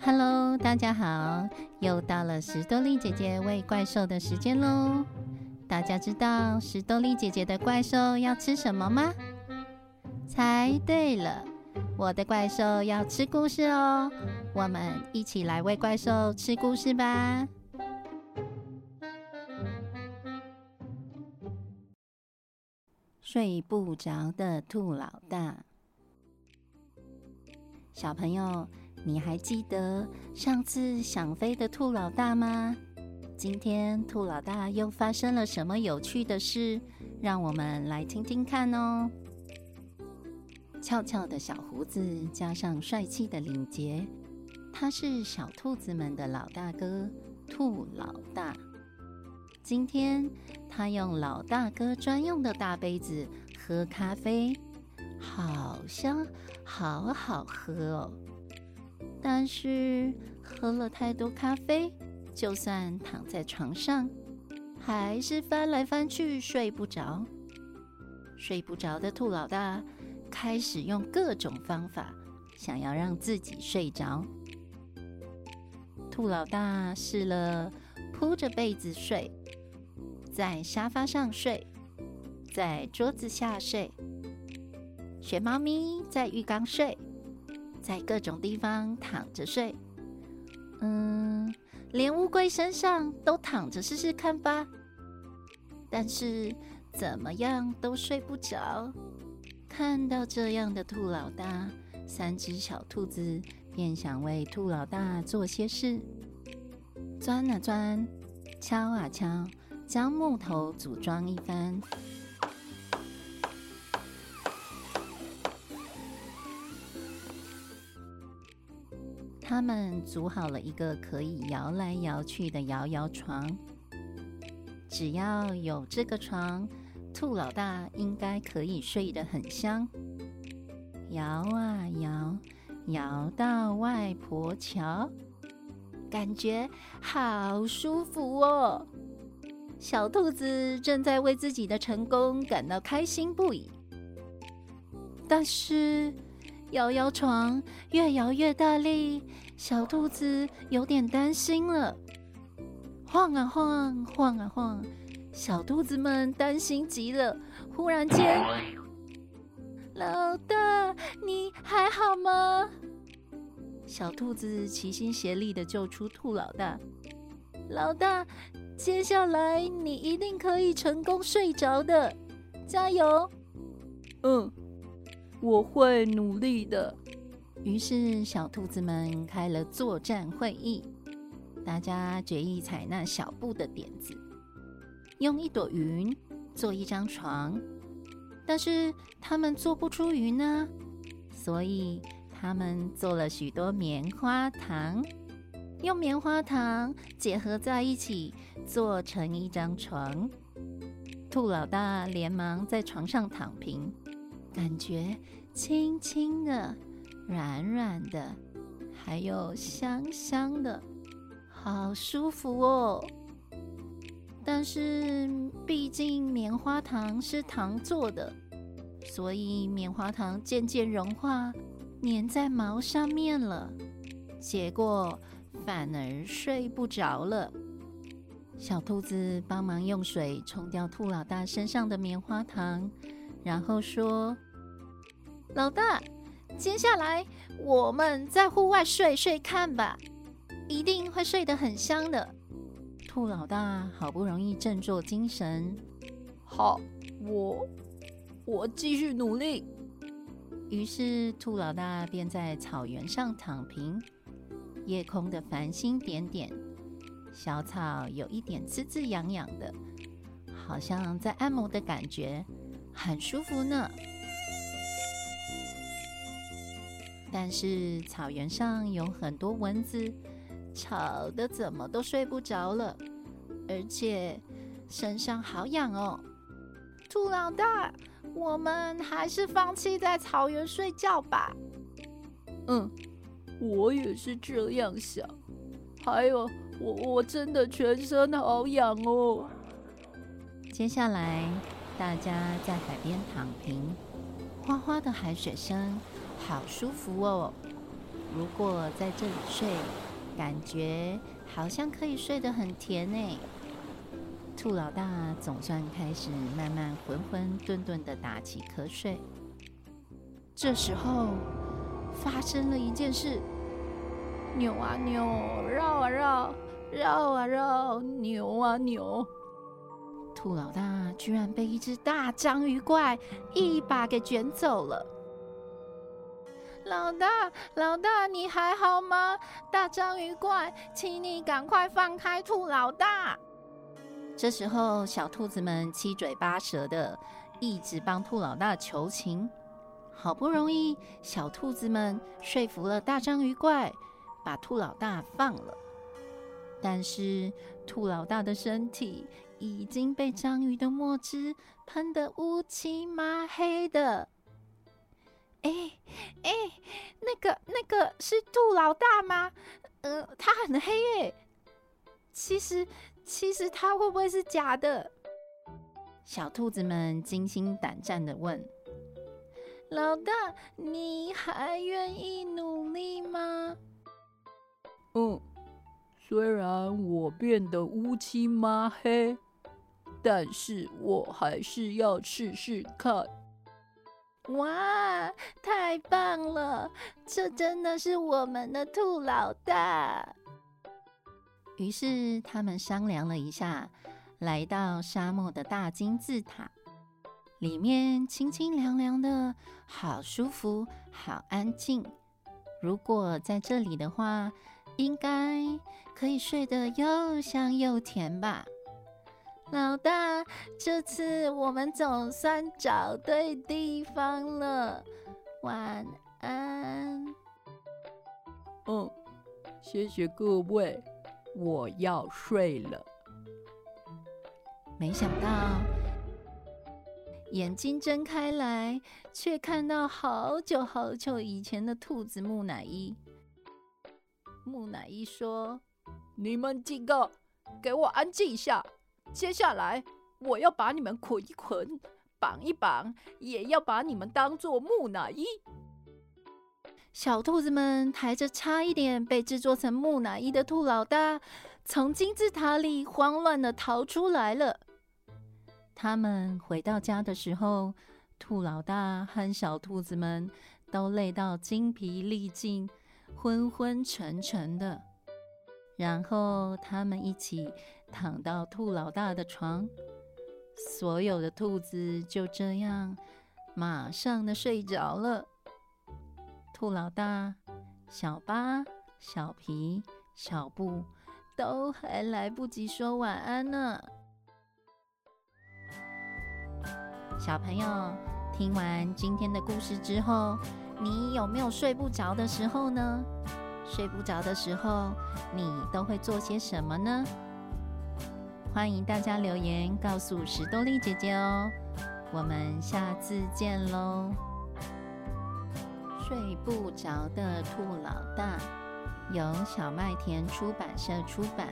Hello，大家好，又到了史多利姐姐喂怪兽的时间喽。大家知道史多利姐姐的怪兽要吃什么吗？猜对了，我的怪兽要吃故事哦。我们一起来喂怪兽吃故事吧。睡不着的兔老大，小朋友。你还记得上次想飞的兔老大吗？今天兔老大又发生了什么有趣的事？让我们来听听看哦。翘翘的小胡子加上帅气的领结，他是小兔子们的老大哥兔老大。今天他用老大哥专用的大杯子喝咖啡，好香，好好喝哦。但是喝了太多咖啡，就算躺在床上，还是翻来翻去睡不着。睡不着的兔老大开始用各种方法，想要让自己睡着。兔老大试了铺着被子睡，在沙发上睡，在桌子下睡，学猫咪在浴缸睡。在各种地方躺着睡，嗯，连乌龟身上都躺着试试看吧。但是怎么样都睡不着。看到这样的兔老大，三只小兔子便想为兔老大做些事。钻啊钻，敲啊敲，将木头组装一番。他们组好了一个可以摇来摇去的摇摇床。只要有这个床，兔老大应该可以睡得很香。摇啊摇，摇到外婆桥，感觉好舒服哦。小兔子正在为自己的成功感到开心不已，但是。摇摇床越摇越大力，小兔子有点担心了。晃啊晃，晃啊晃，小兔子们担心极了。忽然间，老大，你还好吗？小兔子齐心协力的救出兔老大。老大，接下来你一定可以成功睡着的，加油！嗯。我会努力的。于是，小兔子们开了作战会议，大家决议采纳小布的点子，用一朵云做一张床。但是，他们做不出云呢，所以他们做了许多棉花糖，用棉花糖结合在一起，做成一张床。兔老大连忙在床上躺平。感觉轻轻的、软软的，还有香香的，好舒服哦。但是毕竟棉花糖是糖做的，所以棉花糖渐渐融化，粘在毛上面了，结果反而睡不着了。小兔子帮忙用水冲掉兔老大身上的棉花糖，然后说。老大，接下来我们在户外睡睡看吧，一定会睡得很香的。兔老大好不容易振作精神，好，我我继续努力。于是兔老大便在草原上躺平，夜空的繁星点点，小草有一点滋滋痒痒的，好像在按摩的感觉，很舒服呢。但是草原上有很多蚊子，吵得怎么都睡不着了，而且身上好痒哦。兔老大，我们还是放弃在草原睡觉吧。嗯，我也是这样想。还有，我我真的全身好痒哦。接下来，大家在海边躺平，哗哗的海水声。好舒服哦！如果在这里睡，感觉好像可以睡得很甜呢。兔老大总算开始慢慢浑浑沌沌的打起瞌睡。这时候发生了一件事，扭啊扭，绕啊绕，绕啊绕，扭啊扭。兔老大居然被一只大章鱼怪一把给卷走了。老大，老大，你还好吗？大章鱼怪，请你赶快放开兔老大。这时候，小兔子们七嘴八舌的一直帮兔老大求情。好不容易，小兔子们说服了大章鱼怪，把兔老大放了。但是，兔老大的身体已经被章鱼的墨汁喷得乌漆麻黑的。哎哎，那个那个是兔老大吗？呃，他很黑耶。其实其实他会不会是假的？小兔子们惊心胆战的问。老大，你还愿意努力吗？嗯，虽然我变得乌漆抹黑，但是我还是要试试看。哇，太棒了！这真的是我们的兔老大。于是他们商量了一下，来到沙漠的大金字塔。里面清清凉凉的，好舒服，好安静。如果在这里的话，应该可以睡得又香又甜吧。老大，这次我们总算找对地方了。晚安。嗯，谢谢各位，我要睡了。没想到。眼睛睁开来，却看到好久好久以前的兔子木乃伊。木乃伊说：“你们几个，给我安静一下。接下来，我要把你们捆一捆，绑一绑，也要把你们当做木乃伊。”小兔子们抬着差一点被制作成木乃伊的兔老大，从金字塔里慌乱的逃出来了。他们回到家的时候，兔老大和小兔子们都累到精疲力尽、昏昏沉沉的。然后他们一起躺到兔老大的床，所有的兔子就这样马上的睡着了。兔老大、小八、小皮、小布都还来不及说晚安呢。小朋友，听完今天的故事之后，你有没有睡不着的时候呢？睡不着的时候，你都会做些什么呢？欢迎大家留言告诉史多丽姐姐哦。我们下次见喽！睡不着的兔老大，由小麦田出版社出版。